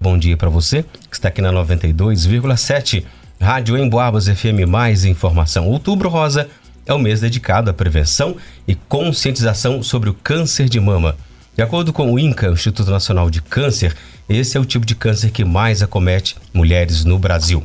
Bom dia para você que está aqui na 92,7 Rádio Emboabas FM Mais Informação. Outubro Rosa é o mês dedicado à prevenção e conscientização sobre o câncer de mama. De acordo com o INCA, o Instituto Nacional de Câncer, esse é o tipo de câncer que mais acomete mulheres no Brasil.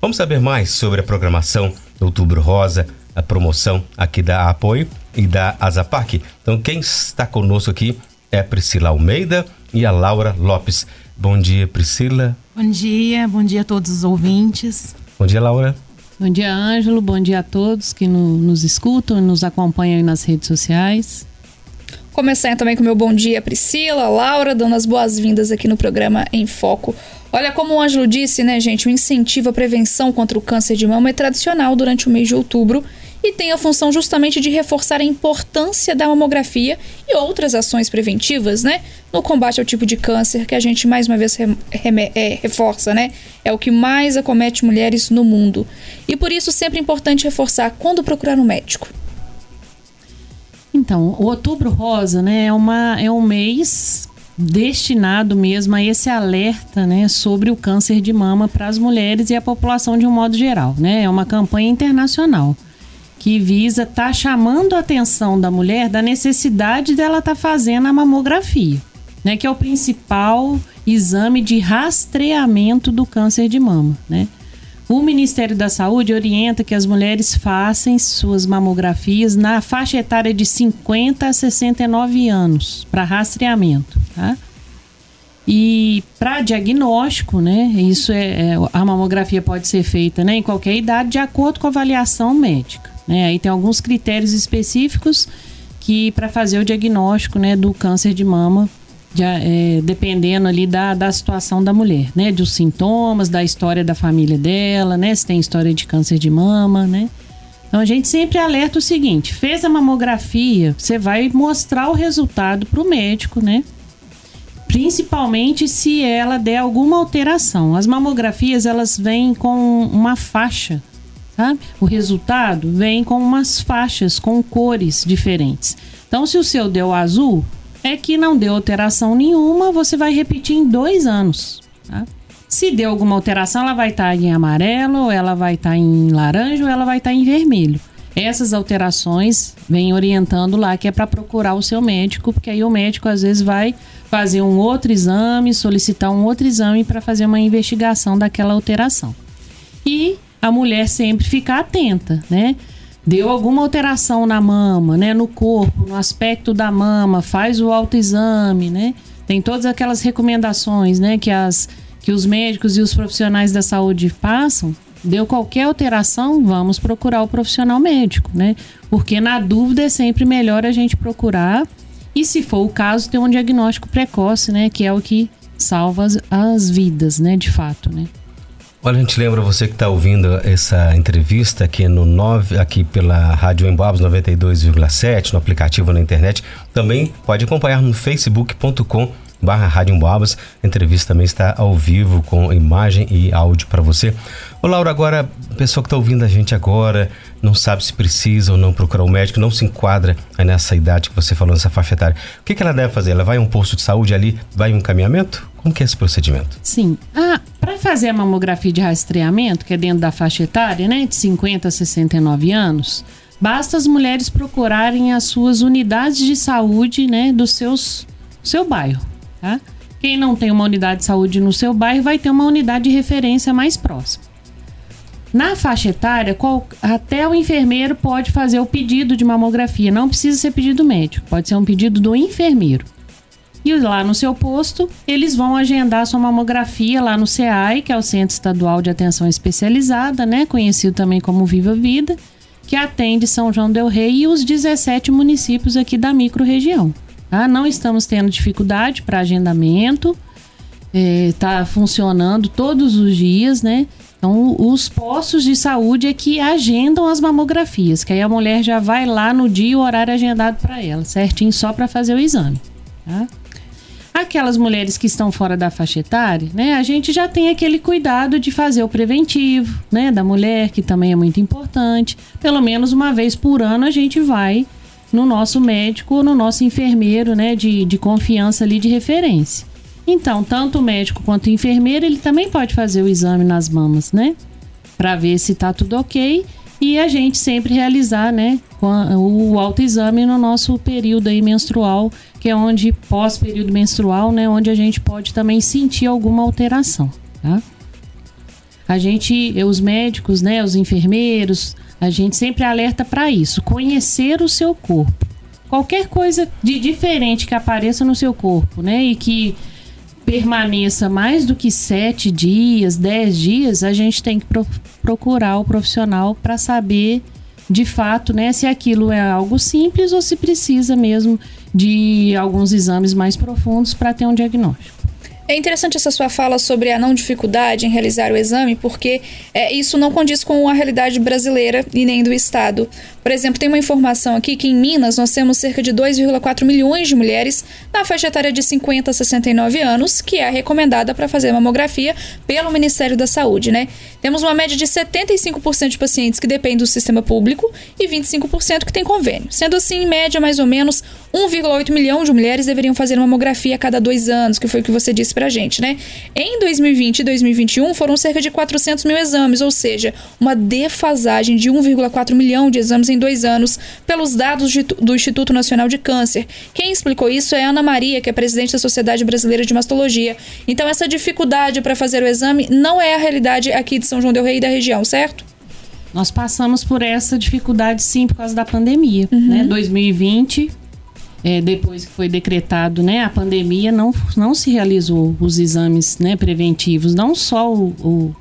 Vamos saber mais sobre a programação Outubro Rosa, a promoção aqui da Apoio e da Azapac. Então, quem está conosco aqui é Priscila Almeida e a Laura Lopes. Bom dia, Priscila. Bom dia, bom dia a todos os ouvintes. Bom dia, Laura. Bom dia, Ângelo. Bom dia a todos que no, nos escutam e nos acompanham nas redes sociais. Começar também com meu bom dia, Priscila, Laura, dando as boas-vindas aqui no programa Em Foco. Olha, como o Ângelo disse, né, gente, o incentivo à prevenção contra o câncer de mama é tradicional durante o mês de outubro e tem a função justamente de reforçar a importância da mamografia e outras ações preventivas, né, no combate ao tipo de câncer que a gente mais uma vez é, reforça, né, é o que mais acomete mulheres no mundo. E por isso sempre é importante reforçar quando procurar um médico. Então, o Outubro Rosa, né, é, uma, é um mês destinado mesmo a esse alerta, né, sobre o câncer de mama para as mulheres e a população de um modo geral, né? É uma campanha internacional que visa estar tá chamando a atenção da mulher da necessidade dela estar tá fazendo a mamografia, né, que é o principal exame de rastreamento do câncer de mama, né? O Ministério da Saúde orienta que as mulheres façam suas mamografias na faixa etária de 50 a 69 anos para rastreamento, tá? E para diagnóstico, né? Isso é, é, a mamografia pode ser feita, né, em qualquer idade de acordo com a avaliação médica, né? Aí tem alguns critérios específicos que para fazer o diagnóstico, né, do câncer de mama de, é, dependendo ali da, da situação da mulher, né? Dos sintomas, da história da família dela, né? Se tem história de câncer de mama, né? Então a gente sempre alerta o seguinte: fez a mamografia, você vai mostrar o resultado para o médico, né? Principalmente se ela der alguma alteração. As mamografias elas vêm com uma faixa, sabe? O resultado vem com umas faixas com cores diferentes. Então, se o seu deu azul, é que não deu alteração nenhuma, você vai repetir em dois anos. Tá? Se deu alguma alteração, ela vai estar tá em amarelo, ou ela vai estar tá em laranja, ou ela vai estar tá em vermelho. Essas alterações vem orientando lá que é para procurar o seu médico, porque aí o médico às vezes vai fazer um outro exame, solicitar um outro exame para fazer uma investigação daquela alteração. E a mulher sempre ficar atenta, né? deu alguma alteração na mama, né, no corpo, no aspecto da mama, faz o autoexame, né? Tem todas aquelas recomendações, né, que as que os médicos e os profissionais da saúde passam. Deu qualquer alteração, vamos procurar o profissional médico, né? Porque na dúvida é sempre melhor a gente procurar e se for o caso ter um diagnóstico precoce, né, que é o que salva as, as vidas, né, de fato, né? Olha, a gente lembra você que está ouvindo essa entrevista aqui no 9, aqui pela Rádio Embabos 92,7, no aplicativo na internet. Também pode acompanhar no facebook.com barra Rádio Emboabas. A entrevista também está ao vivo com imagem e áudio para você. Ô Laura, agora, pessoa que está ouvindo a gente agora, não sabe se precisa ou não procurar um médico, não se enquadra nessa idade que você falou, nessa faixa etária. O que, que ela deve fazer? Ela vai a um posto de saúde ali, vai um encaminhamento? Como que é esse procedimento? Sim. Ah, para fazer a mamografia de rastreamento, que é dentro da faixa etária, né, de 50 a 69 anos, basta as mulheres procurarem as suas unidades de saúde, né, do seus seu bairro, tá? Quem não tem uma unidade de saúde no seu bairro vai ter uma unidade de referência mais próxima. Na faixa etária, qual, até o enfermeiro pode fazer o pedido de mamografia. Não precisa ser pedido médico, pode ser um pedido do enfermeiro. E lá no seu posto, eles vão agendar sua mamografia lá no CEAI, que é o Centro Estadual de Atenção Especializada, né? Conhecido também como Viva Vida, que atende São João del Rei e os 17 municípios aqui da microrregião. Tá? Não estamos tendo dificuldade para agendamento, está é, funcionando todos os dias, né? Então, os postos de saúde é que agendam as mamografias, que aí a mulher já vai lá no dia e o horário agendado para ela, certinho, só para fazer o exame. Tá? Aquelas mulheres que estão fora da faixa etária, né? A gente já tem aquele cuidado de fazer o preventivo, né? Da mulher, que também é muito importante. Pelo menos uma vez por ano a gente vai no nosso médico ou no nosso enfermeiro, né? De, de confiança ali, de referência. Então, tanto o médico quanto o enfermeiro, ele também pode fazer o exame nas mamas, né? Para ver se tá tudo ok e a gente sempre realizar, né, o autoexame no nosso período aí menstrual, que é onde pós período menstrual, né, onde a gente pode também sentir alguma alteração, tá? A gente, os médicos, né, os enfermeiros, a gente sempre alerta para isso, conhecer o seu corpo. Qualquer coisa de diferente que apareça no seu corpo, né, e que permaneça mais do que sete dias, dez dias, a gente tem que pro procurar o profissional para saber de fato, né, se aquilo é algo simples ou se precisa mesmo de alguns exames mais profundos para ter um diagnóstico. É interessante essa sua fala sobre a não dificuldade em realizar o exame, porque é, isso não condiz com a realidade brasileira e nem do Estado. Por exemplo, tem uma informação aqui que em Minas nós temos cerca de 2,4 milhões de mulheres na faixa etária de 50 a 69 anos, que é recomendada para fazer mamografia pelo Ministério da Saúde, né? Temos uma média de 75% de pacientes que dependem do sistema público e 25% que tem convênio. Sendo assim, em média, mais ou menos 1,8 milhão de mulheres deveriam fazer mamografia a cada dois anos, que foi o que você disse pra gente, né? Em 2020 e 2021 foram cerca de 400 mil exames, ou seja, uma defasagem de 1,4 milhão de exames em em dois anos pelos dados de, do Instituto Nacional de Câncer. Quem explicou isso é Ana Maria, que é presidente da Sociedade Brasileira de Mastologia. Então, essa dificuldade para fazer o exame não é a realidade aqui de São João Del Rei e da região, certo? Nós passamos por essa dificuldade sim por causa da pandemia, uhum. né? 2020 é, depois que foi decretado né, a pandemia, não, não se realizou os exames né, preventivos, não só o, o,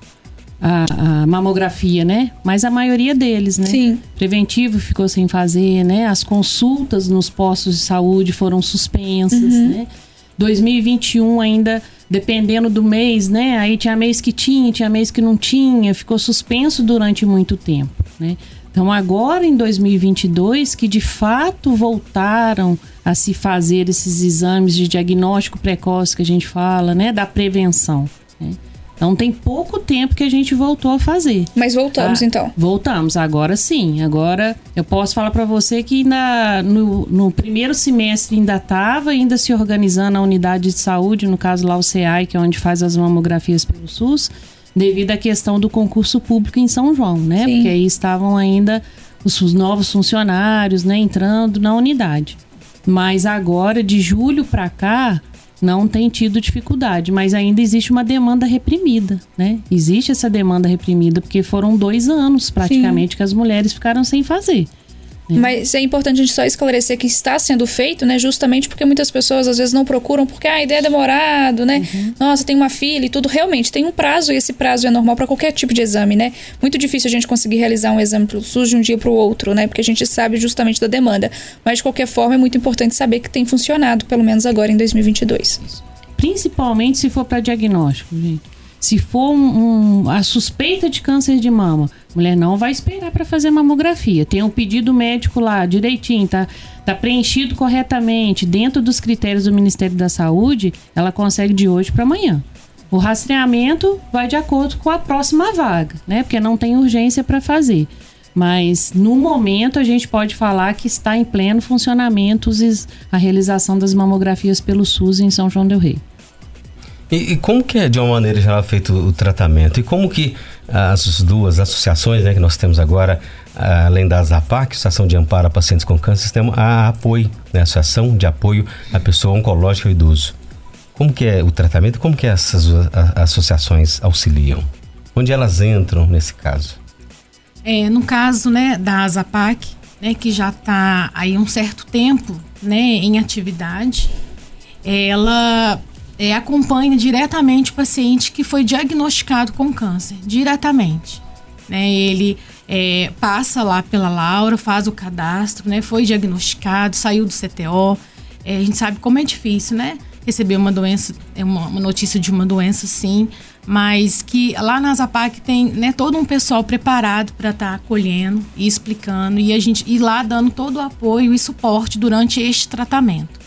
a, a, mamografia, né? Mas a maioria deles, né? Sim. Preventivo ficou sem fazer, né? As consultas nos postos de saúde foram suspensas, uhum. né? 2021 ainda, dependendo do mês, né? Aí tinha mês que tinha, tinha mês que não tinha, ficou suspenso durante muito tempo, né? Então agora em 2022 que de fato voltaram a se fazer esses exames de diagnóstico precoce que a gente fala, né? Da prevenção, né? Então tem pouco tempo que a gente voltou a fazer. Mas voltamos ah, então. Voltamos, agora sim. Agora eu posso falar para você que ainda no, no, primeiro semestre ainda estava ainda se organizando a unidade de saúde, no caso lá o CEAI, que é onde faz as mamografias pelo SUS, devido à questão do concurso público em São João, né? Sim. Porque aí estavam ainda os, os novos funcionários, né, entrando na unidade. Mas agora de julho para cá, não tem tido dificuldade, mas ainda existe uma demanda reprimida, né? Existe essa demanda reprimida porque foram dois anos praticamente Sim. que as mulheres ficaram sem fazer. É. Mas é importante a gente só esclarecer que está sendo feito, né? Justamente porque muitas pessoas às vezes não procuram porque ah, a ideia é demorado, né? Uhum. Nossa, tem uma filha e tudo. Realmente, tem um prazo e esse prazo é normal para qualquer tipo de exame, né? Muito difícil a gente conseguir realizar um exame pro SUS de um dia para o outro, né? Porque a gente sabe justamente da demanda. Mas de qualquer forma, é muito importante saber que tem funcionado, pelo menos agora em 2022. Principalmente se for para diagnóstico, gente. Se for um, um, a suspeita de câncer de mama, a mulher não vai esperar para fazer mamografia. Tem um pedido médico lá direitinho, tá, tá preenchido corretamente, dentro dos critérios do Ministério da Saúde, ela consegue de hoje para amanhã. O rastreamento vai de acordo com a próxima vaga, né? Porque não tem urgência para fazer. Mas no momento a gente pode falar que está em pleno funcionamento a realização das mamografias pelo SUS em São João del Rei. E, e, como que é, de uma maneira geral, feito o tratamento? E como que as duas associações né, que nós temos agora, além da APAC, Associação de Amparo a Pacientes com Câncer, temos a APOI, né, Associação de Apoio à Pessoa Oncológica e Idoso. Como que é o tratamento? Como que essas associações auxiliam? Onde elas entram nesse caso? É, no caso né, da ASAPAC, né, que já está aí um certo tempo né, em atividade, ela é, acompanha diretamente o paciente que foi diagnosticado com câncer, diretamente. Né? Ele é, passa lá pela Laura, faz o cadastro, né? foi diagnosticado, saiu do CTO. É, a gente sabe como é difícil, né? Receber uma doença, é uma, uma notícia de uma doença, sim, mas que lá na Zapac tem né, todo um pessoal preparado para estar tá acolhendo e explicando e a gente ir lá dando todo o apoio e suporte durante este tratamento.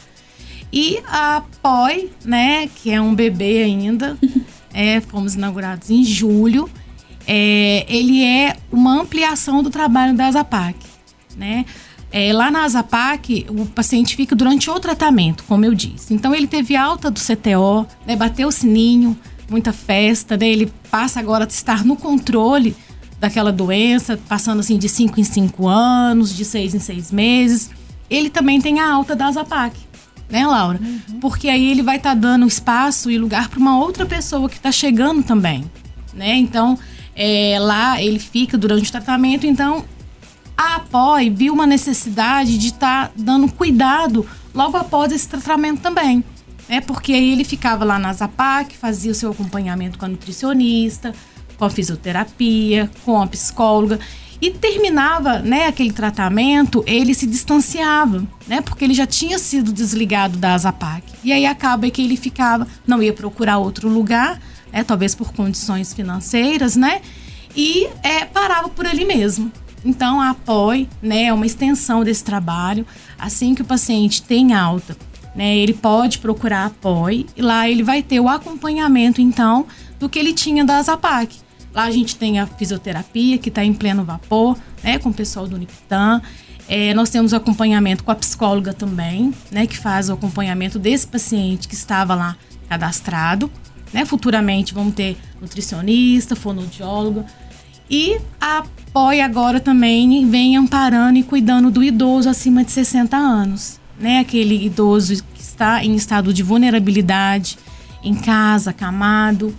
E a POI, né, que é um bebê ainda, é, fomos inaugurados em julho. É, ele é uma ampliação do trabalho da Zapac, né? É, lá na Azapac, o paciente fica durante o tratamento, como eu disse. Então, ele teve alta do CTO, né, bateu o sininho, muita festa, né, ele passa agora a estar no controle daquela doença, passando assim de 5 em 5 anos, de 6 em 6 meses. Ele também tem a alta da Azapac, né, Laura? Uhum. Porque aí ele vai estar tá dando espaço e lugar para uma outra pessoa que está chegando também, né? Então, é, lá ele fica durante o tratamento, então a APOI viu uma necessidade de estar tá dando cuidado logo após esse tratamento também. Né? Porque aí ele ficava lá na Zapac, fazia o seu acompanhamento com a nutricionista, com a fisioterapia, com a psicóloga e terminava, né, aquele tratamento, ele se distanciava, né, porque ele já tinha sido desligado da Zapac. E aí acaba que ele ficava, não ia procurar outro lugar, né, talvez por condições financeiras, né, e é, parava por ali mesmo. Então, a né, é uma extensão desse trabalho. Assim que o paciente tem alta, né, ele pode procurar a e lá ele vai ter o acompanhamento, então, do que ele tinha da Zapac. Lá a gente tem a fisioterapia, que está em pleno vapor, né, com o pessoal do Uniptan. É, nós temos acompanhamento com a psicóloga também, né, que faz o acompanhamento desse paciente que estava lá cadastrado. Né? Futuramente vamos ter nutricionista, fonoaudiólogo. E a POI agora também vem amparando e cuidando do idoso acima de 60 anos. Né? Aquele idoso que está em estado de vulnerabilidade, em casa, acamado.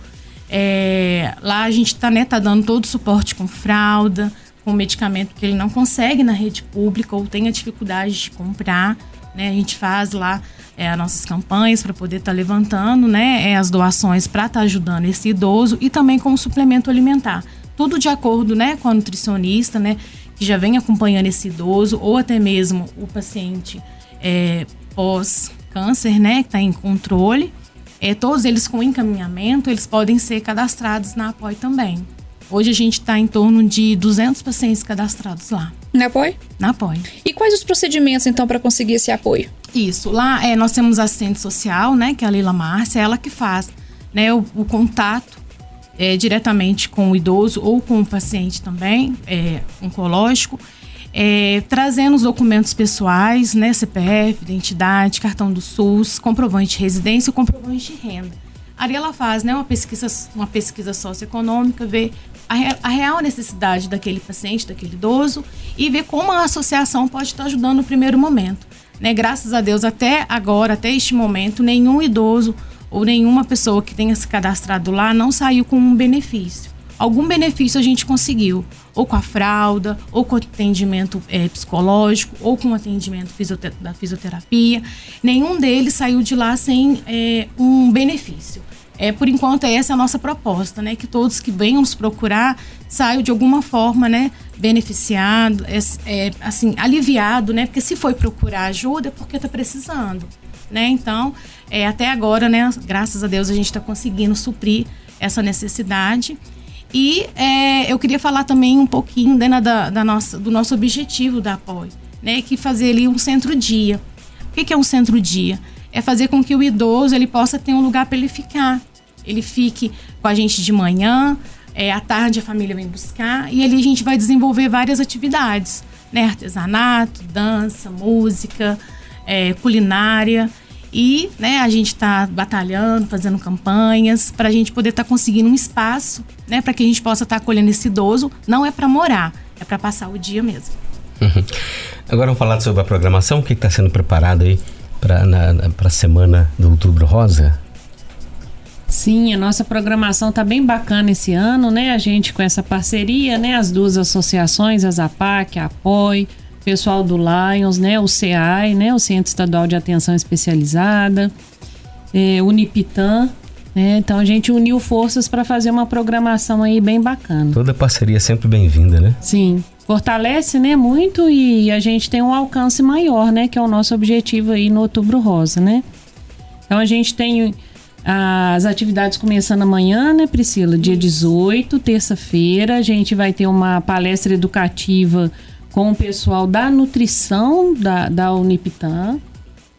É, lá a gente está né, tá dando todo o suporte com fralda, com medicamento que ele não consegue na rede pública ou tem a dificuldade de comprar. Né? A gente faz lá é, as nossas campanhas para poder estar tá levantando né, é, as doações para estar tá ajudando esse idoso e também com o suplemento alimentar. Tudo de acordo né, com a nutricionista, né, que já vem acompanhando esse idoso ou até mesmo o paciente é, pós-câncer, né, que está em controle. É, todos eles com encaminhamento, eles podem ser cadastrados na APOI também. Hoje a gente está em torno de 200 pacientes cadastrados lá. Na apoio? Na apoio. E quais os procedimentos, então, para conseguir esse apoio? Isso. Lá é, nós temos assistente social, né, que é a Lila Márcia, ela que faz né, o, o contato é, diretamente com o idoso ou com o paciente também, é, oncológico, é, trazendo os documentos pessoais, né, CPF, identidade, cartão do SUS, comprovante de residência e comprovante de renda. Ali ela faz né, uma, pesquisa, uma pesquisa socioeconômica, vê a, a, real necessidade daquele paciente, daquele idoso, e ver como a associação pode estar ajudando no primeiro momento. Né? Graças a Deus, até agora, até este momento, nenhum idoso ou nenhuma pessoa que tenha se cadastrado lá não saiu com um benefício. Algum benefício a gente conseguiu, ou com a fralda, ou com atendimento é, psicológico, ou com atendimento fisioter da fisioterapia. Nenhum deles saiu de lá sem é, um benefício. É, por enquanto, essa é a nossa proposta, né? Que todos que venham nos procurar saiam de alguma forma, né? Beneficiado, é, é, assim, aliviado, né? Porque se foi procurar ajuda é porque está precisando, né? Então, é, até agora, né? Graças a Deus a gente está conseguindo suprir essa necessidade. E é, eu queria falar também um pouquinho né, da, da nossa, do nosso objetivo da apoio, né? Que fazer ali um centro-dia. O que, que é um centro-dia? É fazer com que o idoso ele possa ter um lugar para ele ficar, ele fique com a gente de manhã, é, à tarde a família vem buscar e ali a gente vai desenvolver várias atividades, né? Artesanato, dança, música, é, culinária e né, a gente está batalhando, fazendo campanhas para a gente poder estar tá conseguindo um espaço, né, para que a gente possa estar tá acolhendo esse idoso. Não é para morar, é para passar o dia mesmo. Uhum. Agora vamos falar sobre a programação, o que está sendo preparado aí para a semana do Outubro Rosa? Sim, a nossa programação tá bem bacana esse ano, né? A gente com essa parceria, né? As duas associações, a ZAPAC, a APOI, pessoal do Lions, né? O CEAI, né? O Centro Estadual de Atenção Especializada, é, Unipitan, né? Então a gente uniu forças para fazer uma programação aí bem bacana. Toda parceria é sempre bem-vinda, né? Sim. Fortalece, né, muito e a gente tem um alcance maior, né, que é o nosso objetivo aí no Outubro Rosa, né? Então a gente tem as atividades começando amanhã, né, Priscila? Dia 18, terça-feira, a gente vai ter uma palestra educativa com o pessoal da nutrição da, da.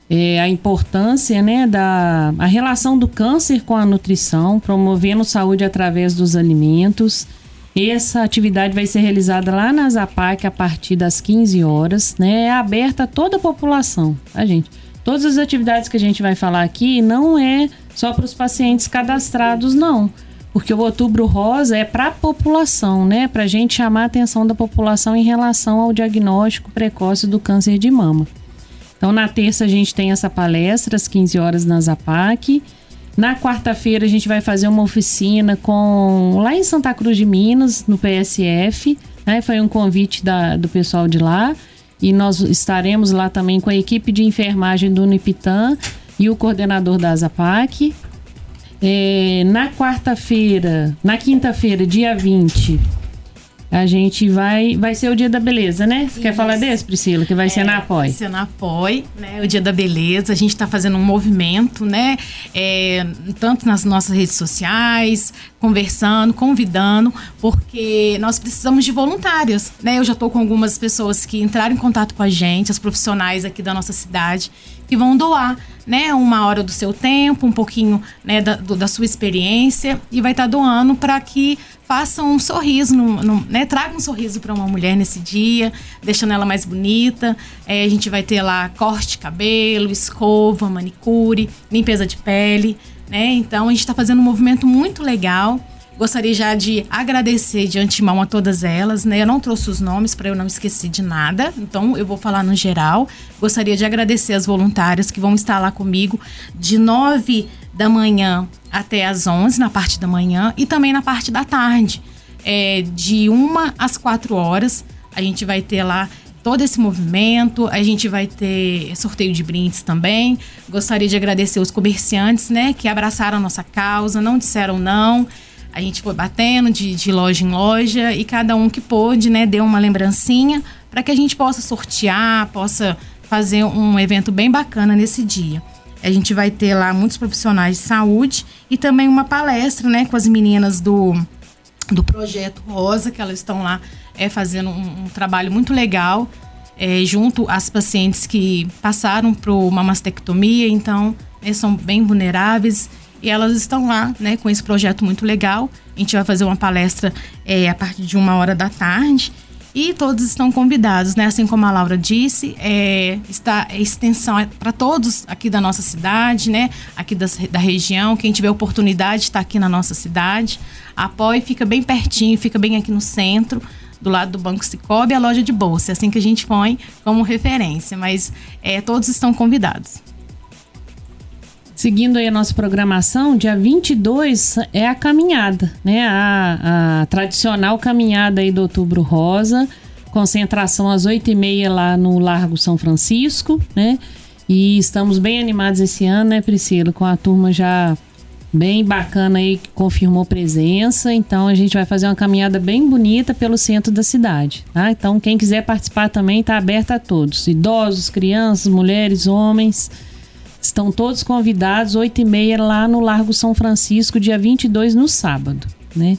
É, a importância, né, da a relação do câncer com a nutrição, promovendo saúde através dos alimentos. Essa atividade vai ser realizada lá na Zapac a partir das 15 horas, né? É aberta a toda a população, tá, gente? Todas as atividades que a gente vai falar aqui não é só para os pacientes cadastrados, não. Porque o Outubro Rosa é para a população, né? Para a gente chamar a atenção da população em relação ao diagnóstico precoce do câncer de mama. Então, na terça, a gente tem essa palestra, às 15 horas, na Zapac. Na quarta-feira, a gente vai fazer uma oficina com lá em Santa Cruz de Minas, no PSF. Né? Foi um convite da, do pessoal de lá. E nós estaremos lá também com a equipe de enfermagem do Unipitan e o coordenador da Zapac. É, na quarta-feira, na quinta-feira, dia 20, a gente vai. Vai ser o dia da beleza, né? Você quer falar desse, Priscila? Que vai é, ser na Apoio. Vai ser na Apoio, né? O dia da beleza. A gente está fazendo um movimento, né? É, tanto nas nossas redes sociais, conversando, convidando, porque nós precisamos de voluntários, né? Eu já estou com algumas pessoas que entraram em contato com a gente, as profissionais aqui da nossa cidade, vão doar, né, uma hora do seu tempo, um pouquinho, né, da, do, da sua experiência e vai estar tá doando para que façam um sorriso, no, no, né, traga um sorriso para uma mulher nesse dia, deixando ela mais bonita. É, a gente vai ter lá corte de cabelo, escova, manicure, limpeza de pele, né? Então a gente está fazendo um movimento muito legal. Gostaria já de agradecer de antemão a todas elas, né? Eu não trouxe os nomes para eu não esquecer de nada, então eu vou falar no geral. Gostaria de agradecer as voluntárias que vão estar lá comigo de 9 da manhã até as 11 na parte da manhã e também na parte da tarde. É, de 1 às 4 horas, a gente vai ter lá todo esse movimento. A gente vai ter sorteio de brindes também. Gostaria de agradecer os comerciantes, né, que abraçaram a nossa causa, não disseram não. A gente foi batendo de, de loja em loja e cada um que pôde, né, deu uma lembrancinha para que a gente possa sortear, possa fazer um evento bem bacana nesse dia. A gente vai ter lá muitos profissionais de saúde e também uma palestra, né, com as meninas do, do projeto Rosa, que elas estão lá é, fazendo um, um trabalho muito legal é, junto às pacientes que passaram por uma mastectomia, então né, são bem vulneráveis e elas estão lá né, com esse projeto muito legal. A gente vai fazer uma palestra é, a partir de uma hora da tarde e todos estão convidados, né? Assim como a Laura disse, é, está a extensão é para todos aqui da nossa cidade, né? Aqui das, da região. Quem tiver oportunidade está aqui na nossa cidade. A fica bem pertinho, fica bem aqui no centro do lado do Banco Cicobi, a loja de bolsa. É assim que a gente põe como referência, mas é, todos estão convidados. Seguindo aí a nossa programação, dia 22 é a caminhada, né? A, a tradicional caminhada aí do Outubro Rosa, concentração às 8h30 lá no Largo São Francisco, né? E estamos bem animados esse ano, né, Priscila? Com a turma já bem bacana aí que confirmou presença. Então a gente vai fazer uma caminhada bem bonita pelo centro da cidade, tá? Então quem quiser participar também está aberto a todos, idosos, crianças, mulheres, homens. Estão todos convidados, 8 e meia lá no Largo São Francisco, dia 22, no sábado, né?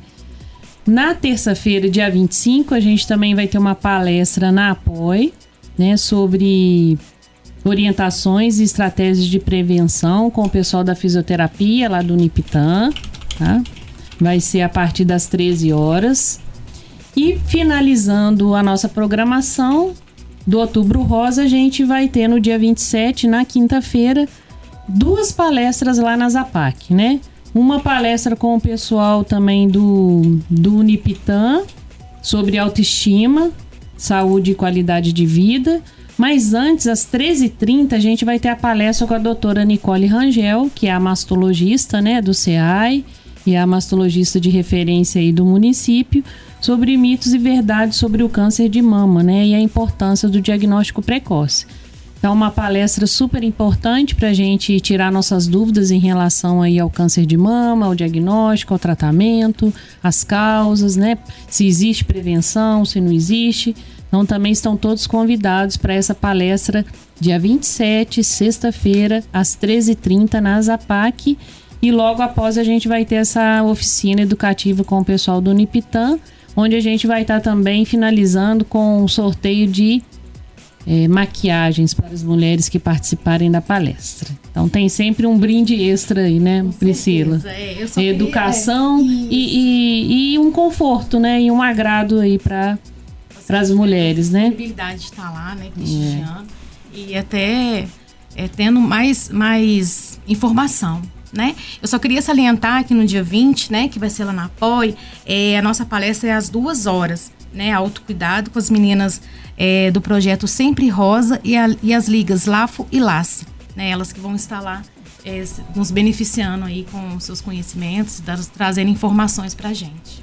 Na terça-feira, dia 25, a gente também vai ter uma palestra na APOI, né, sobre orientações e estratégias de prevenção com o pessoal da fisioterapia lá do Nipitan, tá? Vai ser a partir das 13 horas. E finalizando a nossa programação do Outubro Rosa, a gente vai ter no dia 27, na quinta-feira, duas palestras lá na Zapac, né? Uma palestra com o pessoal também do, do Unipitan sobre autoestima, saúde e qualidade de vida mas antes, às 13h30, a gente vai ter a palestra com a doutora Nicole Rangel, que é a mastologista né, do CEAI e é a mastologista de referência aí do município, sobre mitos e verdades sobre o câncer de mama né, e a importância do diagnóstico precoce. Então, uma palestra super importante para a gente tirar nossas dúvidas em relação aí ao câncer de mama, ao diagnóstico, ao tratamento, as causas, né? Se existe prevenção, se não existe. Então também estão todos convidados para essa palestra dia 27, sexta-feira, às 13h30 na Zapac. E logo após a gente vai ter essa oficina educativa com o pessoal do Unipitan, onde a gente vai estar também finalizando com o sorteio de é, maquiagens para as mulheres que participarem da palestra. Então tem sempre um brinde extra aí, né, Com Priscila? É, Educação queria, é, e, e, e, um conforto, né? E um agrado aí para as mulheres, né? A possibilidade de estar lá, né, prestigiando. É. E até é, tendo mais, mais informação. Né? Eu só queria salientar que no dia 20, né, que vai ser lá na POI, é, a nossa palestra é às duas horas, né? Autocuidado com as meninas é, do projeto Sempre Rosa e, a, e, as ligas LAFO e LACE, né? Elas que vão estar lá é, nos beneficiando aí com seus conhecimentos, trazendo informações para a gente.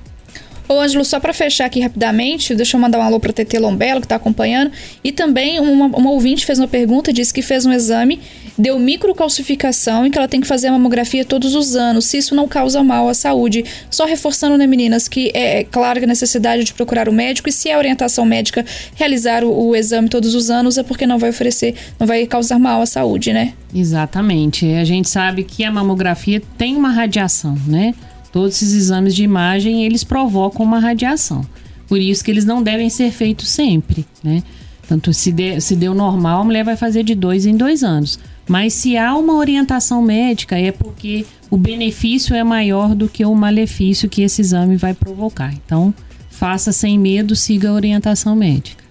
Ô, Ângelo, só para fechar aqui rapidamente, deixa eu mandar um alô para TT Lombelo, que está acompanhando. E também uma, uma ouvinte fez uma pergunta, disse que fez um exame, deu microcalcificação e que ela tem que fazer a mamografia todos os anos, se isso não causa mal à saúde. Só reforçando, né, meninas, que é, é claro que a necessidade de procurar o médico e se a orientação médica realizar o, o exame todos os anos é porque não vai oferecer, não vai causar mal à saúde, né? Exatamente. A gente sabe que a mamografia tem uma radiação, né? Todos esses exames de imagem, eles provocam uma radiação. Por isso que eles não devem ser feitos sempre, né? Tanto se, de, se deu normal, a mulher vai fazer de dois em dois anos. Mas se há uma orientação médica, é porque o benefício é maior do que o malefício que esse exame vai provocar. Então, faça sem medo, siga a orientação médica.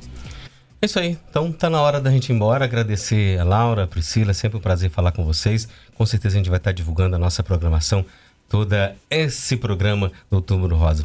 É isso aí. Então tá na hora da gente ir embora. Agradecer a Laura, a Priscila, sempre um prazer falar com vocês. Com certeza a gente vai estar divulgando a nossa programação todo esse programa do Túmulo Rosa.